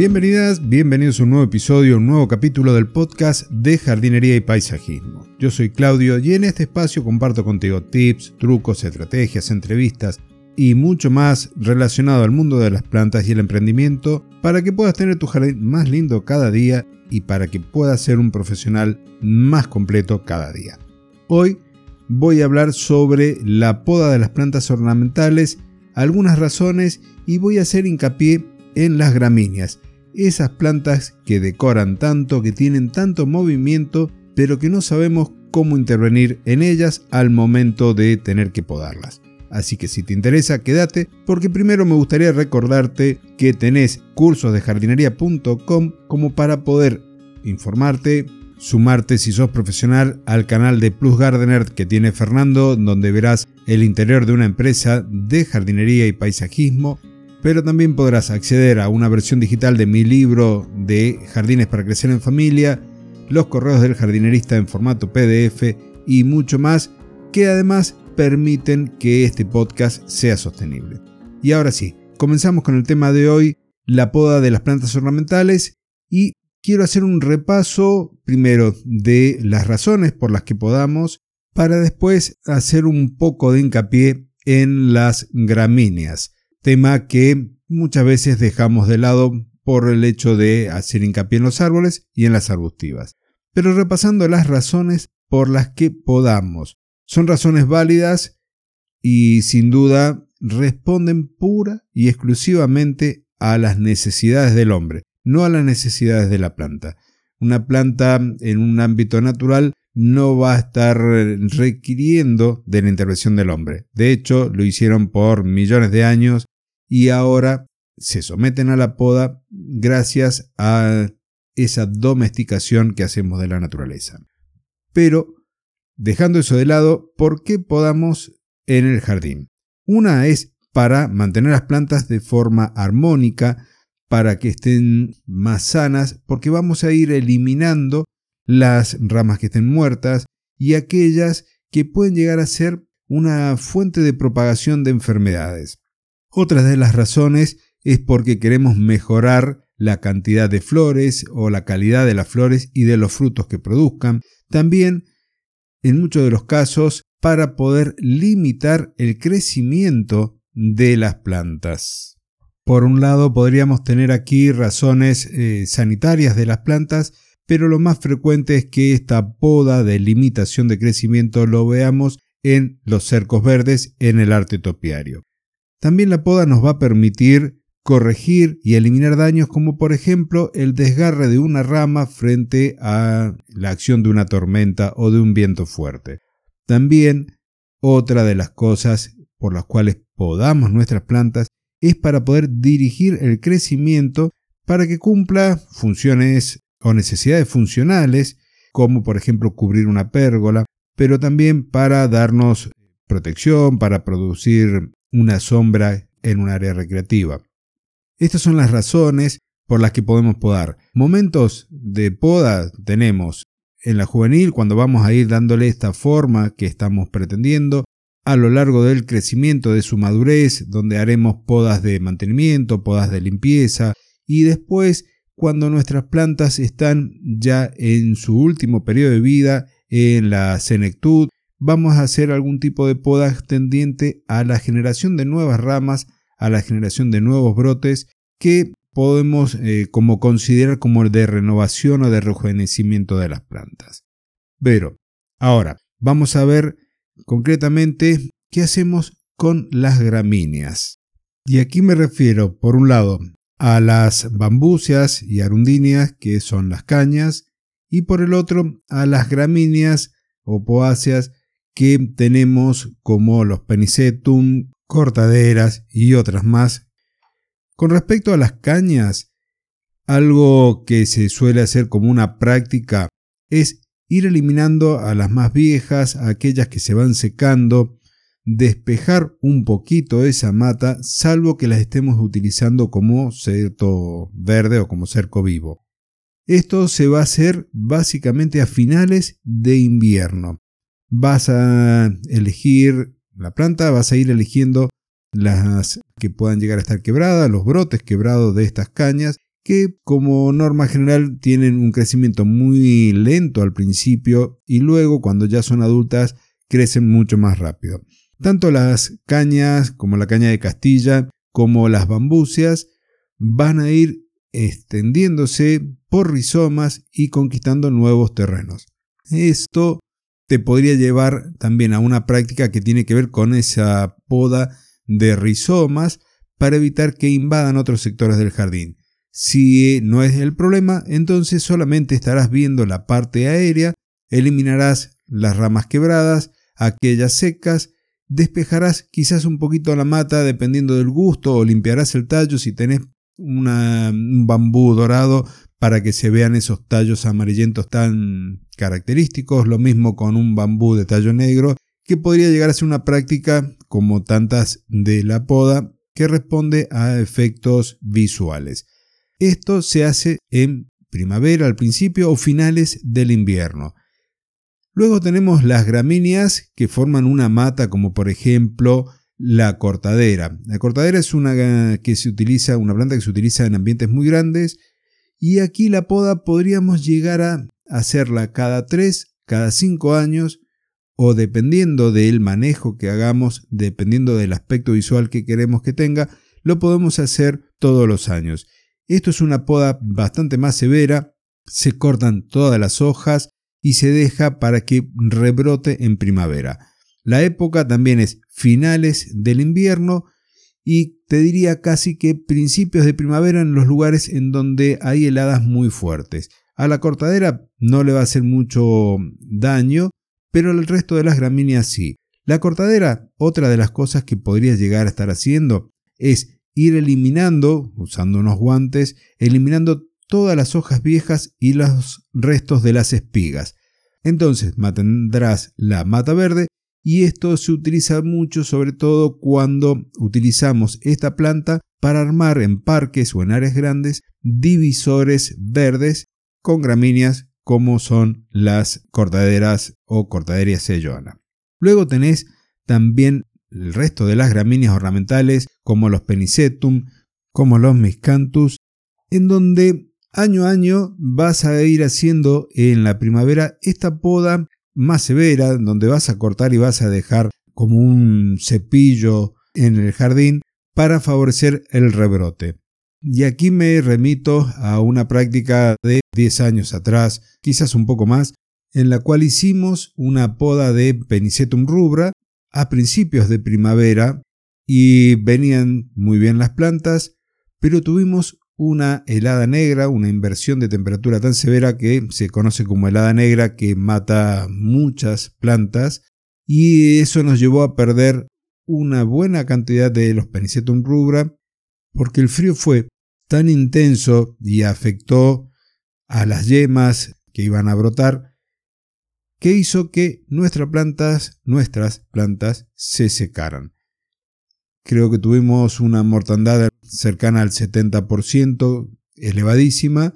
Bienvenidas, bienvenidos a un nuevo episodio, un nuevo capítulo del podcast de jardinería y paisajismo. Yo soy Claudio y en este espacio comparto contigo tips, trucos, estrategias, entrevistas y mucho más relacionado al mundo de las plantas y el emprendimiento para que puedas tener tu jardín más lindo cada día y para que puedas ser un profesional más completo cada día. Hoy voy a hablar sobre la poda de las plantas ornamentales, algunas razones y voy a hacer hincapié en las gramíneas esas plantas que decoran tanto, que tienen tanto movimiento, pero que no sabemos cómo intervenir en ellas al momento de tener que podarlas. Así que si te interesa, quédate, porque primero me gustaría recordarte que tenés cursos de jardinería.com como para poder informarte, sumarte si sos profesional al canal de Plus Gardener que tiene Fernando, donde verás el interior de una empresa de jardinería y paisajismo pero también podrás acceder a una versión digital de mi libro de Jardines para Crecer en Familia, los correos del jardinerista en formato PDF y mucho más que además permiten que este podcast sea sostenible. Y ahora sí, comenzamos con el tema de hoy, la poda de las plantas ornamentales y quiero hacer un repaso primero de las razones por las que podamos para después hacer un poco de hincapié en las gramíneas tema que muchas veces dejamos de lado por el hecho de hacer hincapié en los árboles y en las arbustivas. Pero repasando las razones por las que podamos, son razones válidas y sin duda responden pura y exclusivamente a las necesidades del hombre, no a las necesidades de la planta. Una planta en un ámbito natural no va a estar requiriendo de la intervención del hombre. De hecho, lo hicieron por millones de años y ahora se someten a la poda gracias a esa domesticación que hacemos de la naturaleza. Pero, dejando eso de lado, ¿por qué podamos en el jardín? Una es para mantener las plantas de forma armónica, para que estén más sanas, porque vamos a ir eliminando las ramas que estén muertas y aquellas que pueden llegar a ser una fuente de propagación de enfermedades. Otra de las razones es porque queremos mejorar la cantidad de flores o la calidad de las flores y de los frutos que produzcan. También, en muchos de los casos, para poder limitar el crecimiento de las plantas. Por un lado, podríamos tener aquí razones eh, sanitarias de las plantas, pero lo más frecuente es que esta poda de limitación de crecimiento lo veamos en los cercos verdes en el arte topiario. También la poda nos va a permitir corregir y eliminar daños como por ejemplo el desgarre de una rama frente a la acción de una tormenta o de un viento fuerte. También otra de las cosas por las cuales podamos nuestras plantas es para poder dirigir el crecimiento para que cumpla funciones o necesidades funcionales como por ejemplo cubrir una pérgola, pero también para darnos protección, para producir una sombra en un área recreativa. Estas son las razones por las que podemos podar. Momentos de poda tenemos en la juvenil cuando vamos a ir dándole esta forma que estamos pretendiendo, a lo largo del crecimiento de su madurez, donde haremos podas de mantenimiento, podas de limpieza, y después cuando nuestras plantas están ya en su último periodo de vida, en la senectud, vamos a hacer algún tipo de poda tendiente a la generación de nuevas ramas, a la generación de nuevos brotes que podemos eh, como considerar como el de renovación o de rejuvenecimiento de las plantas. Pero, ahora, vamos a ver concretamente qué hacemos con las gramíneas. Y aquí me refiero, por un lado, a las bambucias y arundíneas, que son las cañas, y por el otro, a las gramíneas o poáceas, que tenemos como los penicetum, cortaderas y otras más. Con respecto a las cañas, algo que se suele hacer como una práctica es ir eliminando a las más viejas, a aquellas que se van secando, despejar un poquito esa mata, salvo que las estemos utilizando como cerco verde o como cerco vivo. Esto se va a hacer básicamente a finales de invierno. Vas a elegir la planta, vas a ir eligiendo las que puedan llegar a estar quebradas, los brotes quebrados de estas cañas, que como norma general tienen un crecimiento muy lento al principio y luego cuando ya son adultas crecen mucho más rápido. Tanto las cañas como la caña de Castilla como las bambucias van a ir extendiéndose por rizomas y conquistando nuevos terrenos. Esto te podría llevar también a una práctica que tiene que ver con esa poda de rizomas para evitar que invadan otros sectores del jardín. Si no es el problema, entonces solamente estarás viendo la parte aérea, eliminarás las ramas quebradas, aquellas secas, despejarás quizás un poquito la mata dependiendo del gusto o limpiarás el tallo si tenés un bambú dorado para que se vean esos tallos amarillentos tan característicos, lo mismo con un bambú de tallo negro, que podría llegar a ser una práctica como tantas de la poda que responde a efectos visuales. Esto se hace en primavera al principio o finales del invierno. Luego tenemos las gramíneas que forman una mata como por ejemplo la cortadera. La cortadera es una que se utiliza, una planta que se utiliza en ambientes muy grandes y aquí la poda podríamos llegar a hacerla cada 3, cada 5 años o dependiendo del manejo que hagamos, dependiendo del aspecto visual que queremos que tenga, lo podemos hacer todos los años. Esto es una poda bastante más severa, se cortan todas las hojas y se deja para que rebrote en primavera. La época también es finales del invierno y te diría casi que principios de primavera en los lugares en donde hay heladas muy fuertes. A la cortadera no le va a hacer mucho daño, pero al resto de las gramíneas sí. La cortadera, otra de las cosas que podrías llegar a estar haciendo es ir eliminando, usando unos guantes, eliminando todas las hojas viejas y los restos de las espigas. Entonces mantendrás la mata verde y esto se utiliza mucho sobre todo cuando utilizamos esta planta para armar en parques o en áreas grandes divisores verdes con gramíneas como son las cortaderas o cortaderas selloana. Luego tenés también el resto de las gramíneas ornamentales como los penicetum, como los miscanthus, en donde año a año vas a ir haciendo en la primavera esta poda más severa, donde vas a cortar y vas a dejar como un cepillo en el jardín para favorecer el rebrote. Y aquí me remito a una práctica de 10 años atrás, quizás un poco más, en la cual hicimos una poda de Penicetum rubra a principios de primavera y venían muy bien las plantas, pero tuvimos una helada negra, una inversión de temperatura tan severa que se conoce como helada negra que mata muchas plantas y eso nos llevó a perder una buena cantidad de los Penicetum rubra porque el frío fue tan intenso y afectó a las yemas que iban a brotar que hizo que nuestras plantas, nuestras plantas se secaran. Creo que tuvimos una mortandad cercana al 70%, elevadísima.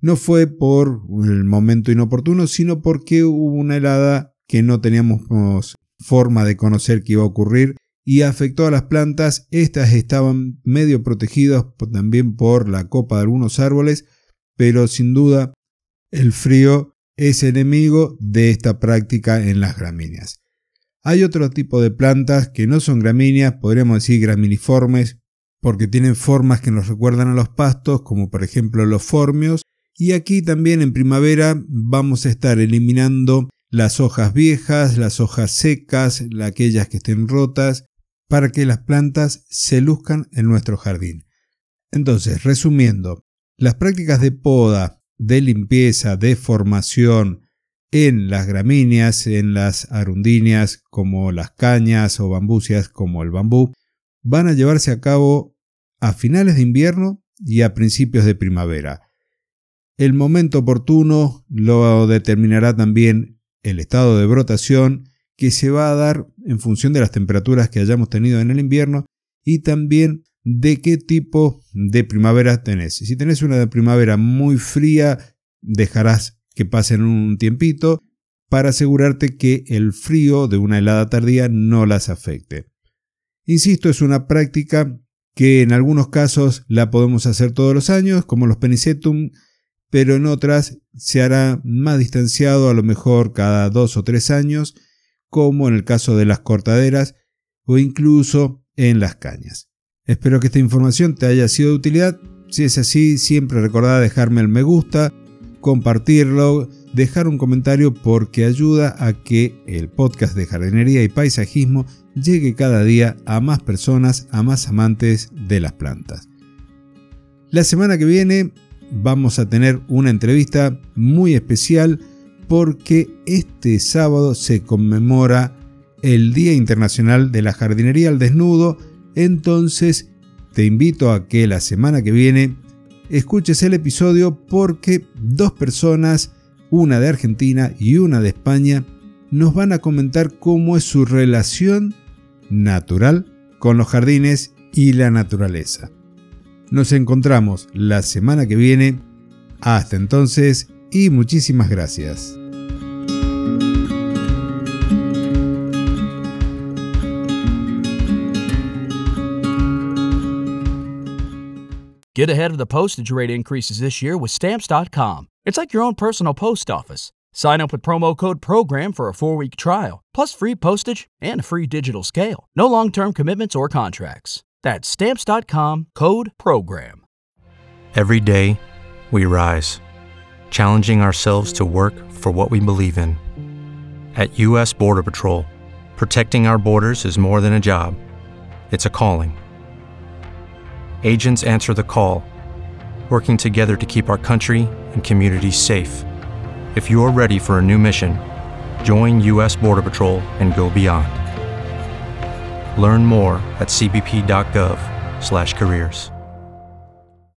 No fue por el momento inoportuno, sino porque hubo una helada que no teníamos forma de conocer que iba a ocurrir y afectó a las plantas. Estas estaban medio protegidas también por la copa de algunos árboles, pero sin duda el frío es enemigo de esta práctica en las gramíneas. Hay otro tipo de plantas que no son gramíneas, podríamos decir graminiformes, porque tienen formas que nos recuerdan a los pastos, como por ejemplo los formios, y aquí también en primavera vamos a estar eliminando las hojas viejas, las hojas secas, aquellas que estén rotas, para que las plantas se luzcan en nuestro jardín. Entonces, resumiendo, las prácticas de poda, de limpieza, de formación, en las gramíneas, en las arundíneas como las cañas o bambucias como el bambú, van a llevarse a cabo a finales de invierno y a principios de primavera. El momento oportuno lo determinará también el estado de brotación, que se va a dar en función de las temperaturas que hayamos tenido en el invierno y también de qué tipo de primavera tenés. Si tenés una primavera muy fría, dejarás que pasen un tiempito para asegurarte que el frío de una helada tardía no las afecte. Insisto, es una práctica que en algunos casos la podemos hacer todos los años, como los penicetum, pero en otras se hará más distanciado, a lo mejor cada dos o tres años, como en el caso de las cortaderas o incluso en las cañas. Espero que esta información te haya sido de utilidad. Si es así, siempre recordá dejarme el me gusta, compartirlo, dejar un comentario porque ayuda a que el podcast de jardinería y paisajismo llegue cada día a más personas, a más amantes de las plantas. La semana que viene vamos a tener una entrevista muy especial porque este sábado se conmemora el Día Internacional de la Jardinería al Desnudo, entonces te invito a que la semana que viene escuches el episodio porque dos personas, una de Argentina y una de España, nos van a comentar cómo es su relación natural con los jardines y la naturaleza. Nos encontramos la semana que viene. Hasta entonces y muchísimas gracias. Get ahead of the postage rate increases this year with Stamps.com. It's like your own personal post office. Sign up with promo code PROGRAM for a four week trial, plus free postage and a free digital scale. No long term commitments or contracts. That's Stamps.com code PROGRAM. Every day, we rise, challenging ourselves to work for what we believe in. At U.S. Border Patrol, protecting our borders is more than a job, it's a calling agents answer the call, working together to keep our country and communities safe. If you are ready for a new mission, join U.S. Border Patrol and go beyond. Learn more at cbp.gov/careers.